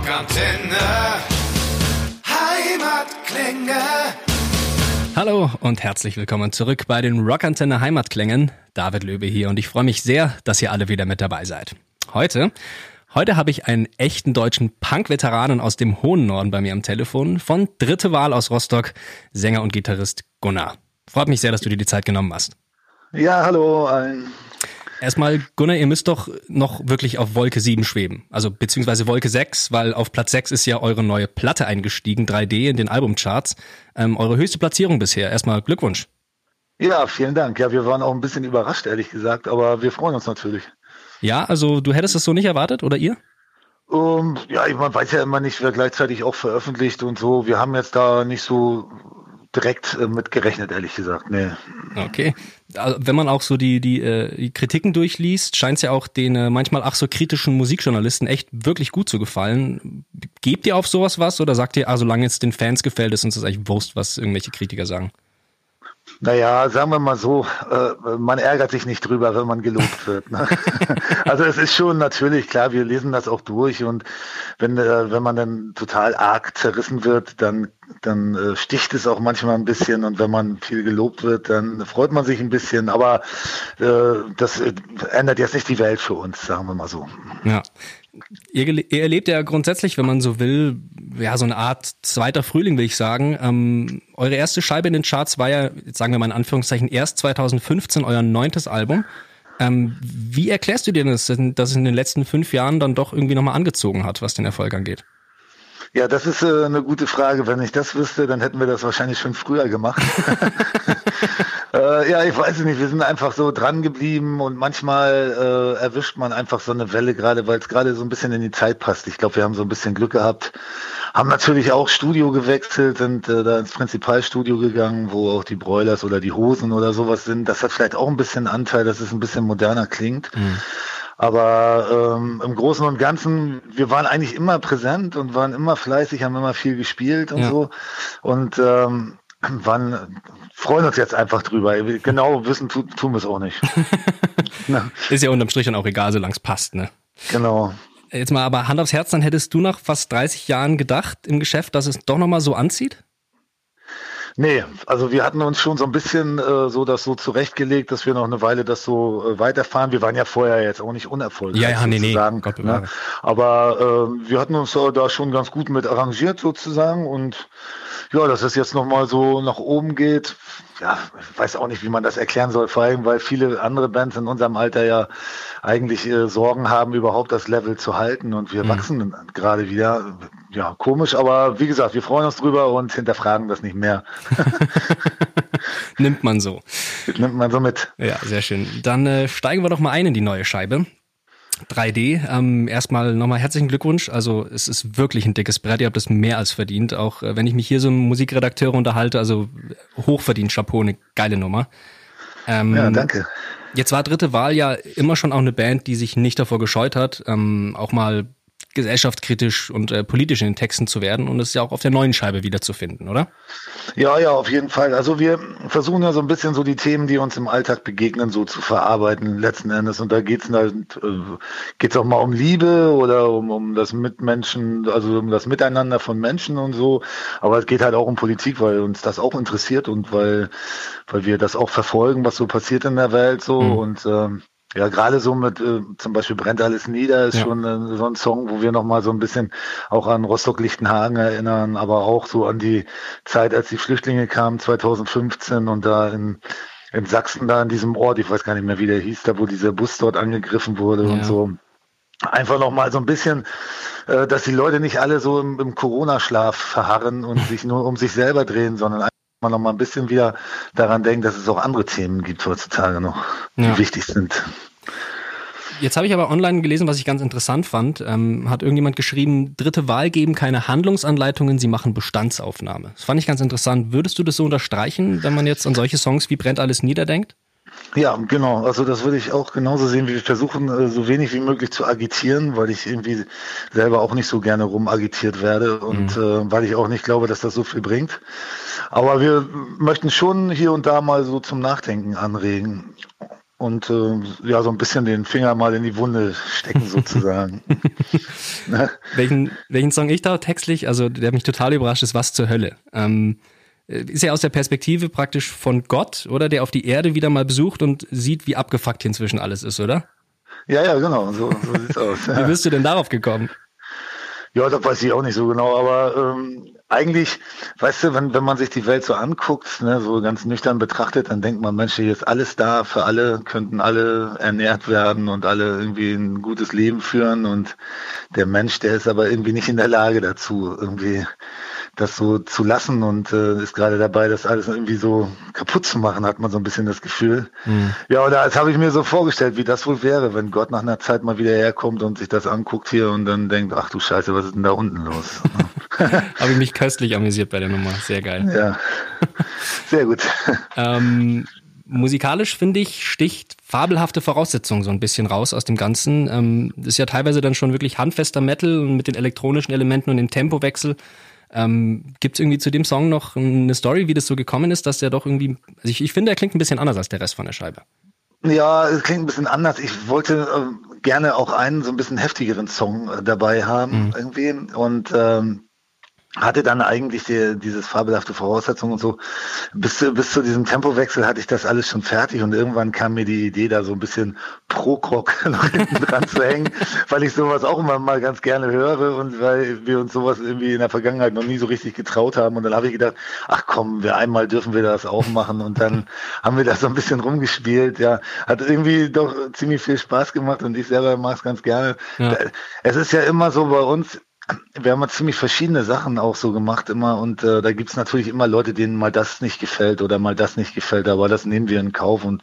Rockantenne. Heimatklänge. Hallo und herzlich willkommen zurück bei den Rockantenne Heimatklängen. David Löbe hier und ich freue mich sehr, dass ihr alle wieder mit dabei seid. Heute Heute habe ich einen echten deutschen Punk-Veteranen aus dem hohen Norden bei mir am Telefon, von dritte Wahl aus Rostock, Sänger und Gitarrist Gunnar. Freut mich sehr, dass du dir die Zeit genommen hast. Ja, hallo allen. Erstmal, Gunnar, ihr müsst doch noch wirklich auf Wolke 7 schweben. Also beziehungsweise Wolke 6, weil auf Platz 6 ist ja eure neue Platte eingestiegen, 3D in den Albumcharts. Ähm, eure höchste Platzierung bisher. Erstmal Glückwunsch. Ja, vielen Dank. Ja, wir waren auch ein bisschen überrascht, ehrlich gesagt, aber wir freuen uns natürlich. Ja, also du hättest das so nicht erwartet, oder ihr? Um, ja, man weiß ja immer nicht, wer gleichzeitig auch veröffentlicht und so. Wir haben jetzt da nicht so direkt äh, mit gerechnet, ehrlich gesagt. Nee. Okay. Also, wenn man auch so die, die, äh, die Kritiken durchliest, scheint es ja auch den äh, manchmal ach so kritischen Musikjournalisten echt wirklich gut zu gefallen. Gebt ihr auf sowas was oder sagt ihr, ah, solange es den Fans gefällt, ist uns das eigentlich Wurst, was irgendwelche Kritiker sagen? Naja, sagen wir mal so, äh, man ärgert sich nicht drüber, wenn man gelobt wird. Ne? also es ist schon natürlich klar, wir lesen das auch durch und wenn, äh, wenn man dann total arg zerrissen wird, dann, dann äh, sticht es auch manchmal ein bisschen und wenn man viel gelobt wird, dann freut man sich ein bisschen, aber äh, das äh, ändert jetzt nicht die Welt für uns, sagen wir mal so. Ja. Ihr, ihr erlebt ja grundsätzlich, wenn man so will, ja, so eine Art zweiter Frühling, will ich sagen. Ähm, eure erste Scheibe in den Charts war ja, jetzt sagen wir mal in Anführungszeichen, erst 2015 euer neuntes Album. Ähm, wie erklärst du dir das, dass es in den letzten fünf Jahren dann doch irgendwie nochmal angezogen hat, was den Erfolg angeht? Ja, das ist äh, eine gute Frage. Wenn ich das wüsste, dann hätten wir das wahrscheinlich schon früher gemacht. äh, ja, ich weiß nicht. Wir sind einfach so dran geblieben und manchmal äh, erwischt man einfach so eine Welle, gerade weil es gerade so ein bisschen in die Zeit passt. Ich glaube, wir haben so ein bisschen Glück gehabt. Haben natürlich auch Studio gewechselt, sind äh, da ins Prinzipalstudio gegangen, wo auch die Broilers oder die Hosen oder sowas sind. Das hat vielleicht auch ein bisschen Anteil, dass es ein bisschen moderner klingt. Mhm. Aber ähm, im Großen und Ganzen, wir waren eigentlich immer präsent und waren immer fleißig, haben immer viel gespielt und ja. so. Und ähm, waren, freuen uns jetzt einfach drüber. Genau wissen tu, tun wir es auch nicht. Ist ja unterm Strich dann auch egal, solange es passt, ne? Genau. Jetzt mal aber Hand aufs Herz, dann hättest du nach fast 30 Jahren gedacht im Geschäft, dass es doch nochmal so anzieht? Nee, also wir hatten uns schon so ein bisschen äh, so das so zurechtgelegt, dass wir noch eine Weile das so äh, weiterfahren. Wir waren ja vorher jetzt auch nicht unerfolgreich. Ja, ja, nee, nee. Gott ne? Aber äh, wir hatten uns da schon ganz gut mit arrangiert sozusagen und ja, dass es jetzt nochmal so nach oben geht, ja, ich weiß auch nicht, wie man das erklären soll, vor allem, weil viele andere Bands in unserem Alter ja eigentlich äh, Sorgen haben, überhaupt das Level zu halten und wir mhm. wachsen gerade wieder. Ja, komisch, aber wie gesagt, wir freuen uns drüber und hinterfragen das nicht mehr. Nimmt man so. Nimmt man so mit. Ja, sehr schön. Dann äh, steigen wir doch mal ein in die neue Scheibe. 3D. Ähm, erstmal nochmal herzlichen Glückwunsch. Also es ist wirklich ein dickes Brett. Ihr habt es mehr als verdient. Auch äh, wenn ich mich hier so mit Musikredakteure unterhalte, also hochverdient, Chapeau, eine geile Nummer. Ähm, ja, danke. Jetzt war dritte Wahl ja immer schon auch eine Band, die sich nicht davor gescheut hat, ähm, auch mal gesellschaftskritisch und äh, politisch in den Texten zu werden und es ja auch auf der neuen Scheibe wiederzufinden, oder? Ja, ja, auf jeden Fall. Also wir versuchen ja so ein bisschen so die Themen, die uns im Alltag begegnen, so zu verarbeiten letzten Endes. Und da geht's halt, äh, geht's auch mal um Liebe oder um, um das Mitmenschen, also um das Miteinander von Menschen und so. Aber es geht halt auch um Politik, weil uns das auch interessiert und weil, weil wir das auch verfolgen, was so passiert in der Welt so. Mhm. Und ähm, ja, gerade so mit äh, zum Beispiel Brennt alles nieder ist ja. schon äh, so ein Song, wo wir nochmal so ein bisschen auch an Rostock-Lichtenhagen erinnern, aber auch so an die Zeit, als die Flüchtlinge kamen, 2015 und da in, in Sachsen, da in diesem Ort, ich weiß gar nicht mehr, wie der hieß, da wo dieser Bus dort angegriffen wurde ja. und so. Einfach nochmal so ein bisschen, äh, dass die Leute nicht alle so im, im Corona-Schlaf verharren und sich nur um sich selber drehen, sondern man noch mal ein bisschen wieder daran denkt, dass es auch andere Themen gibt heutzutage noch, die ja. wichtig sind. Jetzt habe ich aber online gelesen, was ich ganz interessant fand. Ähm, hat irgendjemand geschrieben, dritte Wahl geben keine Handlungsanleitungen, sie machen Bestandsaufnahme. Das fand ich ganz interessant. Würdest du das so unterstreichen, wenn man jetzt an solche Songs wie Brennt alles niederdenkt? Ja, genau. Also das würde ich auch genauso sehen, wie wir versuchen, äh, so wenig wie möglich zu agitieren, weil ich irgendwie selber auch nicht so gerne rumagitiert werde und mhm. äh, weil ich auch nicht glaube, dass das so viel bringt. Aber wir möchten schon hier und da mal so zum Nachdenken anregen. und äh, ja, so ein bisschen den Finger mal in die Wunde stecken sozusagen. welchen, welchen Song ich da textlich, also der mich total überrascht ist, Was zur Hölle. Ähm, äh, ist ja aus der Perspektive praktisch von Gott, oder? Der auf die Erde wieder mal besucht und sieht, wie abgefuckt hier inzwischen alles ist, oder? Ja, ja, genau, so, so sieht's aus. Wie bist du denn darauf gekommen? Ja, das weiß ich auch nicht so genau, aber ähm, eigentlich, weißt du, wenn, wenn man sich die Welt so anguckt, ne, so ganz nüchtern betrachtet, dann denkt man, Mensch, hier ist alles da für alle, könnten alle ernährt werden und alle irgendwie ein gutes Leben führen und der Mensch, der ist aber irgendwie nicht in der Lage dazu, irgendwie das so zu lassen und äh, ist gerade dabei, das alles irgendwie so kaputt zu machen, hat man so ein bisschen das Gefühl. Mhm. Ja, oder das habe ich mir so vorgestellt, wie das wohl wäre, wenn Gott nach einer Zeit mal wieder herkommt und sich das anguckt hier und dann denkt, ach du Scheiße, was ist denn da unten los? habe ich mich köstlich amüsiert bei der Nummer, sehr geil. Ja, sehr gut. ähm, musikalisch finde ich sticht fabelhafte Voraussetzungen so ein bisschen raus aus dem Ganzen. Ähm, das ist ja teilweise dann schon wirklich handfester Metal mit den elektronischen Elementen und dem Tempowechsel. Ähm, Gibt es irgendwie zu dem Song noch eine Story, wie das so gekommen ist, dass der doch irgendwie, also ich, ich finde, er klingt ein bisschen anders als der Rest von der Scheibe. Ja, es klingt ein bisschen anders. Ich wollte äh, gerne auch einen so ein bisschen heftigeren Song äh, dabei haben mhm. irgendwie und ähm, hatte dann eigentlich die, dieses fabelhafte Voraussetzung und so. Bis, zu, bis zu diesem Tempowechsel hatte ich das alles schon fertig und irgendwann kam mir die Idee, da so ein bisschen Pro-Krog noch hinten dran zu hängen, weil ich sowas auch immer mal ganz gerne höre und weil wir uns sowas irgendwie in der Vergangenheit noch nie so richtig getraut haben. Und dann habe ich gedacht, ach komm, wir einmal dürfen wir das auch machen und dann haben wir das so ein bisschen rumgespielt. Ja, hat irgendwie doch ziemlich viel Spaß gemacht und ich selber mag es ganz gerne. Ja. Es ist ja immer so bei uns, wir haben ja ziemlich verschiedene Sachen auch so gemacht immer und äh, da gibt's natürlich immer Leute, denen mal das nicht gefällt oder mal das nicht gefällt, aber das nehmen wir in Kauf und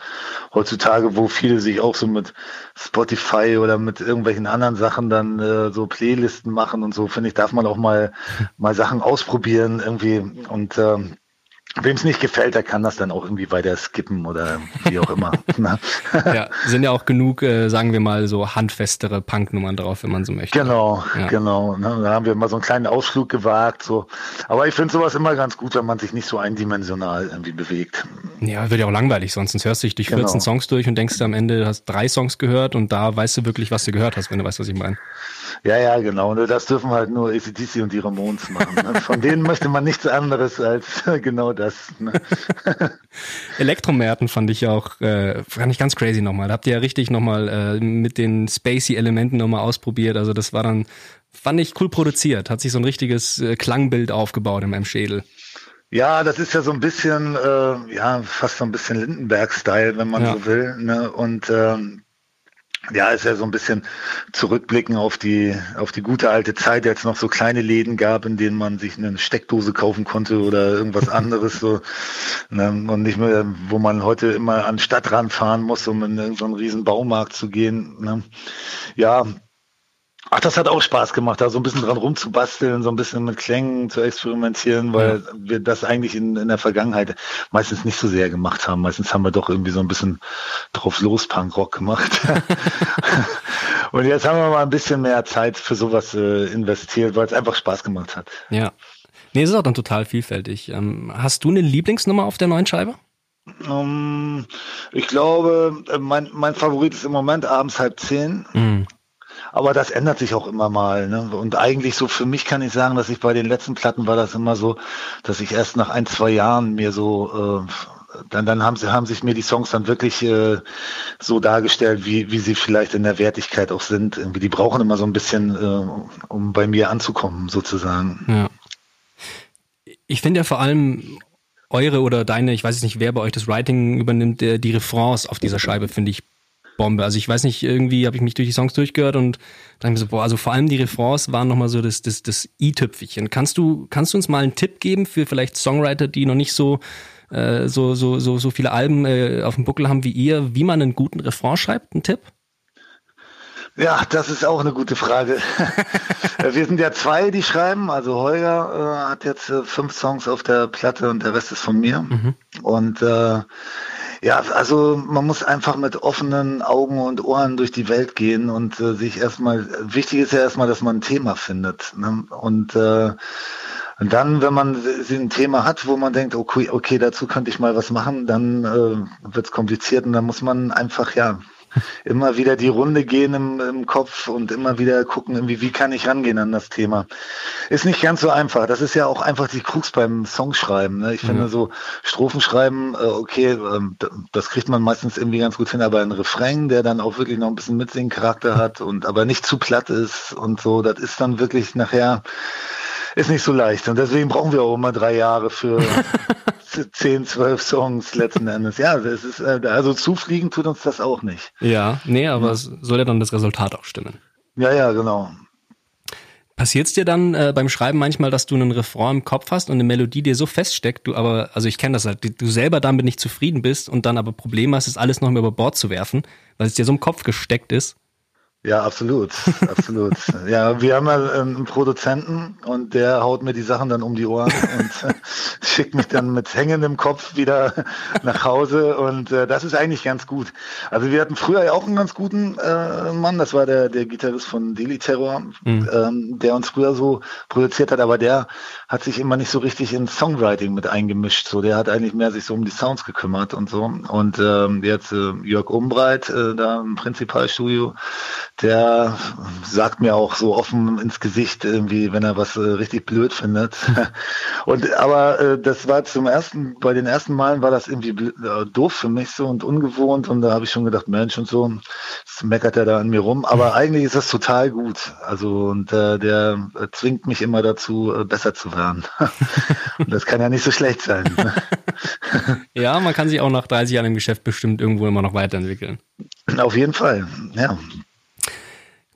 heutzutage, wo viele sich auch so mit Spotify oder mit irgendwelchen anderen Sachen dann äh, so Playlisten machen und so, finde ich, darf man auch mal mal Sachen ausprobieren irgendwie und ähm, Wem es nicht gefällt, der kann das dann auch irgendwie weiter skippen oder wie auch immer. Ne? ja, sind ja auch genug, äh, sagen wir mal, so handfestere Punknummern drauf, wenn man so möchte. Genau, ja. genau. Ne? Da haben wir mal so einen kleinen Ausflug gewagt. So. Aber ich finde sowas immer ganz gut, wenn man sich nicht so eindimensional irgendwie bewegt. Ja, wird ja auch langweilig, sonst hörst du dich durch 14 genau. Songs durch und denkst du am Ende, du hast drei Songs gehört und da weißt du wirklich, was du gehört hast, wenn du weißt, was ich meine. Ja, ja, genau. Das dürfen halt nur ACDC und die Ramones machen. Ne? Von denen möchte man nichts anderes als genau das. Ne? Elektromärten fand ich auch, äh, fand ich ganz crazy nochmal. Da habt ihr ja richtig nochmal äh, mit den Spacey-Elementen nochmal ausprobiert. Also das war dann, fand ich cool produziert. Hat sich so ein richtiges äh, Klangbild aufgebaut in meinem Schädel. Ja, das ist ja so ein bisschen, äh, ja, fast so ein bisschen Lindenberg-Style, wenn man ja. so will. Ne? Und ähm, ja, ist ja so ein bisschen zurückblicken auf die, auf die gute alte Zeit, als es noch so kleine Läden gab, in denen man sich eine Steckdose kaufen konnte oder irgendwas anderes so, ne, und nicht mehr, wo man heute immer an den Stadtrand fahren muss, um in so einen riesen Baumarkt zu gehen. Ne. Ja, Ach, das hat auch Spaß gemacht, da so ein bisschen dran rumzubasteln, so ein bisschen mit Klängen zu experimentieren, weil ja. wir das eigentlich in, in der Vergangenheit meistens nicht so sehr gemacht haben. Meistens haben wir doch irgendwie so ein bisschen drauf los Punkrock gemacht. Und jetzt haben wir mal ein bisschen mehr Zeit für sowas äh, investiert, weil es einfach Spaß gemacht hat. Ja. Nee, es ist auch dann total vielfältig. Ähm, hast du eine Lieblingsnummer auf der neuen Scheibe? Um, ähm, ich glaube, äh, mein, mein Favorit ist im Moment abends halb zehn. Mhm. Aber das ändert sich auch immer mal. Ne? Und eigentlich so für mich kann ich sagen, dass ich bei den letzten Platten war das immer so, dass ich erst nach ein, zwei Jahren mir so äh, dann, dann haben sie haben sich mir die Songs dann wirklich äh, so dargestellt, wie, wie sie vielleicht in der Wertigkeit auch sind. Irgendwie, die brauchen immer so ein bisschen, äh, um bei mir anzukommen, sozusagen. Ja. Ich finde ja vor allem eure oder deine, ich weiß nicht, wer bei euch das Writing übernimmt, die Refrains auf dieser Scheibe finde ich Bombe. Also ich weiß nicht, irgendwie habe ich mich durch die Songs durchgehört und dann mir so, boah, also vor allem die Refrains waren nochmal so das, das, das i-Tüpfelchen. Kannst du, kannst du uns mal einen Tipp geben für vielleicht Songwriter, die noch nicht so, äh, so, so, so, so viele Alben äh, auf dem Buckel haben wie ihr, wie man einen guten Refrain schreibt? Ein Tipp? Ja, das ist auch eine gute Frage. Wir sind ja zwei, die schreiben. Also Holger äh, hat jetzt äh, fünf Songs auf der Platte und der Rest ist von mir. Mhm. Und äh, ja, also man muss einfach mit offenen Augen und Ohren durch die Welt gehen und äh, sich erstmal, wichtig ist ja erstmal, dass man ein Thema findet. Ne? Und äh, Und dann, wenn man ein Thema hat, wo man denkt, okay, okay, dazu könnte ich mal was machen, dann äh, wird es kompliziert und dann muss man einfach, ja, immer wieder die Runde gehen im, im Kopf und immer wieder gucken, irgendwie, wie kann ich rangehen an das Thema. Ist nicht ganz so einfach. Das ist ja auch einfach die Krux beim Songschreiben. Ne? Ich mhm. finde so Strophenschreiben, äh, okay, äh, das kriegt man meistens irgendwie ganz gut hin, aber ein Refrain, der dann auch wirklich noch ein bisschen Mitsingen-Charakter hat und aber nicht zu platt ist und so, das ist dann wirklich nachher ist nicht so leicht. Und deswegen brauchen wir auch immer drei Jahre für 10, 12 Songs letzten Endes. Ja, das ist, äh, also zufliegen tut uns das auch nicht. Ja, nee, aber ja. es soll ja dann das Resultat auch stimmen. Ja, ja, genau. Passiert es dir dann äh, beim Schreiben manchmal, dass du einen Refrain im Kopf hast und eine Melodie dir so feststeckt, du aber, also ich kenne das halt, du selber damit nicht zufrieden bist und dann aber Probleme hast, es alles noch mal über Bord zu werfen, weil es dir so im Kopf gesteckt ist ja, absolut, absolut. ja, wir haben ja einen Produzenten und der haut mir die Sachen dann um die Ohren und schickt mich dann mit hängendem Kopf wieder nach Hause und äh, das ist eigentlich ganz gut. Also wir hatten früher ja auch einen ganz guten äh, Mann, das war der, der Gitarrist von Daily Terror, mhm. ähm, der uns früher so produziert hat, aber der hat sich immer nicht so richtig ins Songwriting mit eingemischt. So, der hat eigentlich mehr sich so um die Sounds gekümmert und so. Und ähm, jetzt äh, Jörg Umbreit äh, da im Prinzipalstudio, der sagt mir auch so offen ins Gesicht irgendwie, wenn er was äh, richtig blöd findet. und aber äh, das war zum ersten, bei den ersten Malen war das irgendwie äh, doof für mich so und ungewohnt und da habe ich schon gedacht, Mensch und so, das meckert er da an mir rum. Aber eigentlich ist das total gut. Also und äh, der äh, zwingt mich immer dazu, äh, besser zu werden. und das kann ja nicht so schlecht sein. ja, man kann sich auch nach 30 Jahren im Geschäft bestimmt irgendwo immer noch weiterentwickeln. Auf jeden Fall, ja.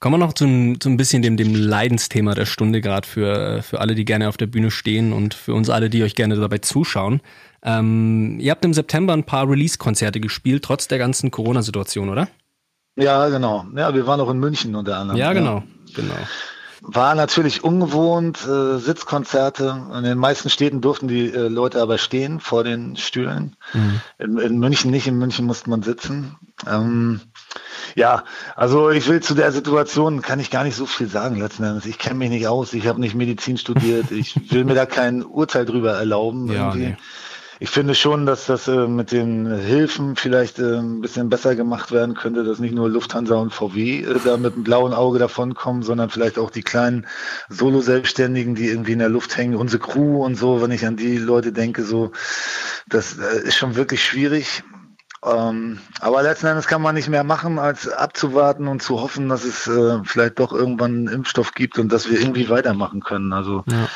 Kommen wir noch zu, zu ein bisschen dem, dem Leidensthema der Stunde, gerade für, für alle, die gerne auf der Bühne stehen und für uns alle, die euch gerne dabei zuschauen. Ähm, ihr habt im September ein paar Release-Konzerte gespielt, trotz der ganzen Corona-Situation, oder? Ja, genau. Ja, wir waren auch in München unter anderem. Ja, genau, ja. genau. War natürlich ungewohnt, äh, Sitzkonzerte. In den meisten Städten durften die äh, Leute aber stehen vor den Stühlen. Mhm. In, in, München nicht, in München musste man sitzen. Ähm, ja, also ich will zu der Situation kann ich gar nicht so viel sagen letzten Endes. Ich kenne mich nicht aus, ich habe nicht Medizin studiert, ich will mir da kein Urteil drüber erlauben. Ja, nee. Ich finde schon, dass das äh, mit den Hilfen vielleicht äh, ein bisschen besser gemacht werden könnte, dass nicht nur Lufthansa und VW äh, da mit einem blauen Auge davonkommen, sondern vielleicht auch die kleinen Solo-Selbstständigen, die irgendwie in der Luft hängen, unsere Crew und so, wenn ich an die Leute denke, so, das äh, ist schon wirklich schwierig. Ähm, aber letzten Endes kann man nicht mehr machen, als abzuwarten und zu hoffen, dass es äh, vielleicht doch irgendwann einen Impfstoff gibt und dass wir irgendwie weitermachen können. Also ja.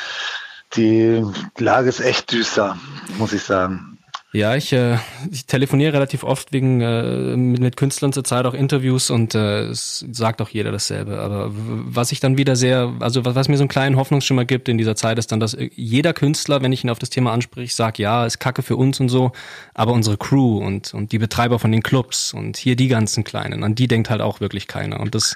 die Lage ist echt düster, muss ich sagen. Ja, ich, äh, ich telefoniere relativ oft wegen äh, mit, mit Künstlern zurzeit auch Interviews und äh, es sagt auch jeder dasselbe. Aber was ich dann wieder sehr, also was, was mir so einen kleinen Hoffnungsschimmer gibt in dieser Zeit, ist dann, dass jeder Künstler, wenn ich ihn auf das Thema anspreche, sagt, ja, ist Kacke für uns und so, aber unsere Crew und und die Betreiber von den Clubs und hier die ganzen Kleinen, an die denkt halt auch wirklich keiner. Und das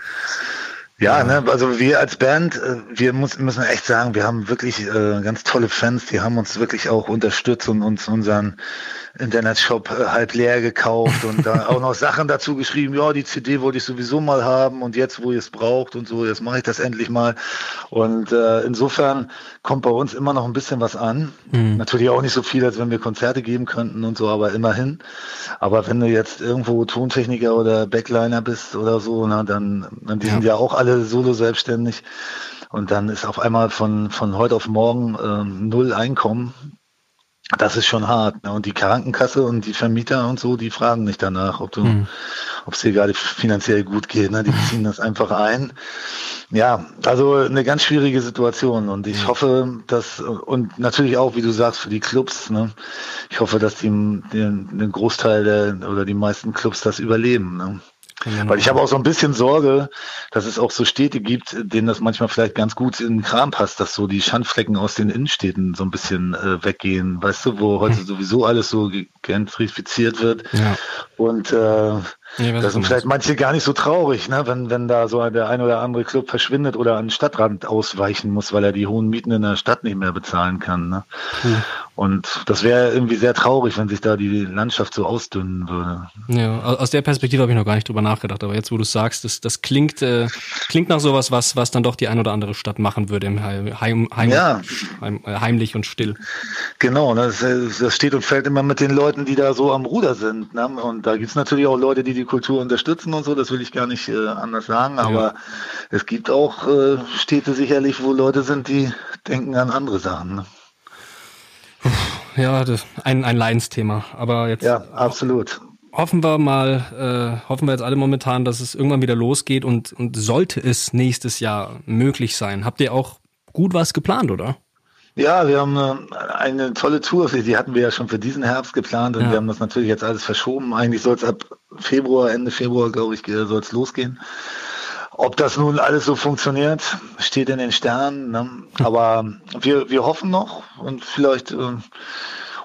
ja, ne, also wir als Band, äh, wir muss, müssen echt sagen, wir haben wirklich äh, ganz tolle Fans, die haben uns wirklich auch unterstützt und uns unseren Internetshop äh, halb leer gekauft und da auch noch Sachen dazu geschrieben, ja, die CD wollte ich sowieso mal haben und jetzt, wo ihr es braucht und so, jetzt mache ich das endlich mal. Und äh, insofern kommt bei uns immer noch ein bisschen was an. Mhm. Natürlich auch nicht so viel, als wenn wir Konzerte geben könnten und so, aber immerhin. Aber wenn du jetzt irgendwo Tontechniker oder Backliner bist oder so, na, dann, dann die ja. sind ja auch alle solo selbstständig. Und dann ist auf einmal von, von heute auf morgen ähm, null Einkommen. Das ist schon hart. Ne? Und die Krankenkasse und die Vermieter und so, die fragen nicht danach, ob du, mhm. ob es dir gerade finanziell gut geht. Ne? Die ziehen das einfach ein. Ja, also eine ganz schwierige Situation. Und ich hoffe, dass, und natürlich auch, wie du sagst, für die Clubs, ne? ich hoffe, dass die, den, den Großteil der, oder die meisten Clubs das überleben. Ne? Weil ich habe auch so ein bisschen Sorge, dass es auch so Städte gibt, denen das manchmal vielleicht ganz gut in den Kram passt, dass so die Schandflecken aus den Innenstädten so ein bisschen äh, weggehen, weißt du, wo heute hm. sowieso alles so gentrifiziert wird. Ja. Und äh, Nee, das sind vielleicht manche gar nicht so traurig, ne? wenn, wenn da so der ein oder andere Club verschwindet oder an den Stadtrand ausweichen muss, weil er die hohen Mieten in der Stadt nicht mehr bezahlen kann. Ne? Hm. Und das wäre irgendwie sehr traurig, wenn sich da die Landschaft so ausdünnen würde. Ja, aus der Perspektive habe ich noch gar nicht drüber nachgedacht, aber jetzt, wo du sagst, das, das klingt, äh, klingt nach sowas, was, was dann doch die ein oder andere Stadt machen würde im Heim, Heim, ja. heim, äh, heimlich und still. Genau, ne? das, das steht und fällt immer mit den Leuten, die da so am Ruder sind. Ne? Und da gibt es natürlich auch Leute, die die Kultur unterstützen und so, das will ich gar nicht äh, anders sagen, aber ja. es gibt auch äh, Städte sicherlich, wo Leute sind, die denken an andere Sachen. Ne? Ja, das, ein, ein Leidensthema. Aber jetzt. Ja, absolut. Hoffen wir mal, äh, hoffen wir jetzt alle momentan, dass es irgendwann wieder losgeht und, und sollte es nächstes Jahr möglich sein. Habt ihr auch gut was geplant, oder? Ja, wir haben äh, eine tolle Tour, die hatten wir ja schon für diesen Herbst geplant und ja. wir haben das natürlich jetzt alles verschoben. Eigentlich soll es ab Februar, Ende Februar, glaube ich, soll es losgehen. Ob das nun alles so funktioniert, steht in den Sternen. Ne? Aber wir, wir hoffen noch und vielleicht, äh,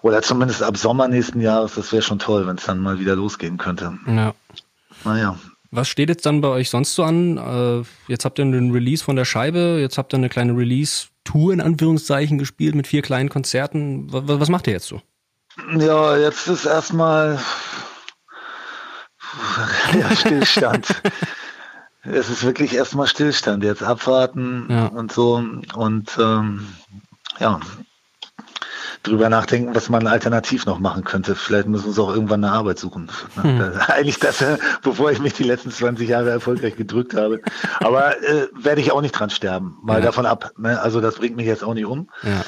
oder zumindest ab Sommer nächsten Jahres, das wäre schon toll, wenn es dann mal wieder losgehen könnte. Ja. Naja. Was steht jetzt dann bei euch sonst so an? Äh, jetzt habt ihr einen Release von der Scheibe, jetzt habt ihr eine kleine Release-Tour in Anführungszeichen gespielt mit vier kleinen Konzerten. Was, was macht ihr jetzt so? Ja, jetzt ist erstmal ja, Stillstand. es ist wirklich erstmal Stillstand, jetzt abwarten ja. und so und ähm, ja, drüber nachdenken, was man alternativ noch machen könnte. Vielleicht müssen wir uns auch irgendwann eine Arbeit suchen. Hm. Eigentlich das, äh, bevor ich mich die letzten 20 Jahre erfolgreich gedrückt habe. Aber äh, werde ich auch nicht dran sterben, mal ja. davon ab. Ne? Also das bringt mich jetzt auch nicht um. Ja.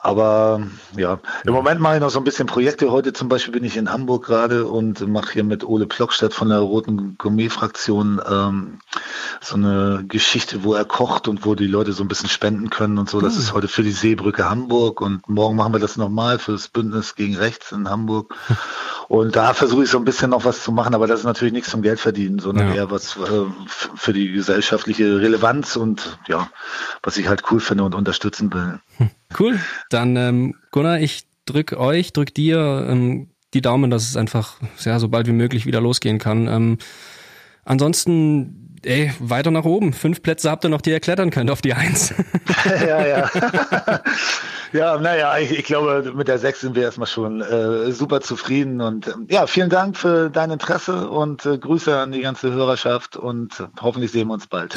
Aber ja, im Moment mache ich noch so ein bisschen Projekte. Heute zum Beispiel bin ich in Hamburg gerade und mache hier mit Ole Plockstadt von der Roten Gourmet-Fraktion ähm, so eine Geschichte, wo er kocht und wo die Leute so ein bisschen spenden können und so. Das mhm. ist heute für die Seebrücke Hamburg und morgen machen wir das nochmal für das Bündnis gegen Rechts in Hamburg. Und da versuche ich so ein bisschen noch was zu machen, aber das ist natürlich nichts zum Geld verdienen, sondern ja. eher was äh, für die gesellschaftliche Relevanz und ja, was ich halt cool finde und unterstützen will. Cool. Dann ähm, Gunnar, ich drück euch, drück dir ähm, die Daumen, dass es einfach ja, so bald wie möglich wieder losgehen kann. Ähm, ansonsten, ey, weiter nach oben. Fünf Plätze habt ihr noch, die ihr klettern könnt auf die Eins. ja, ja. ja, naja, ich, ich, glaube, mit der Sechs sind wir erstmal schon äh, super zufrieden. Und ähm, ja, vielen Dank für dein Interesse und äh, Grüße an die ganze Hörerschaft und hoffentlich sehen wir uns bald.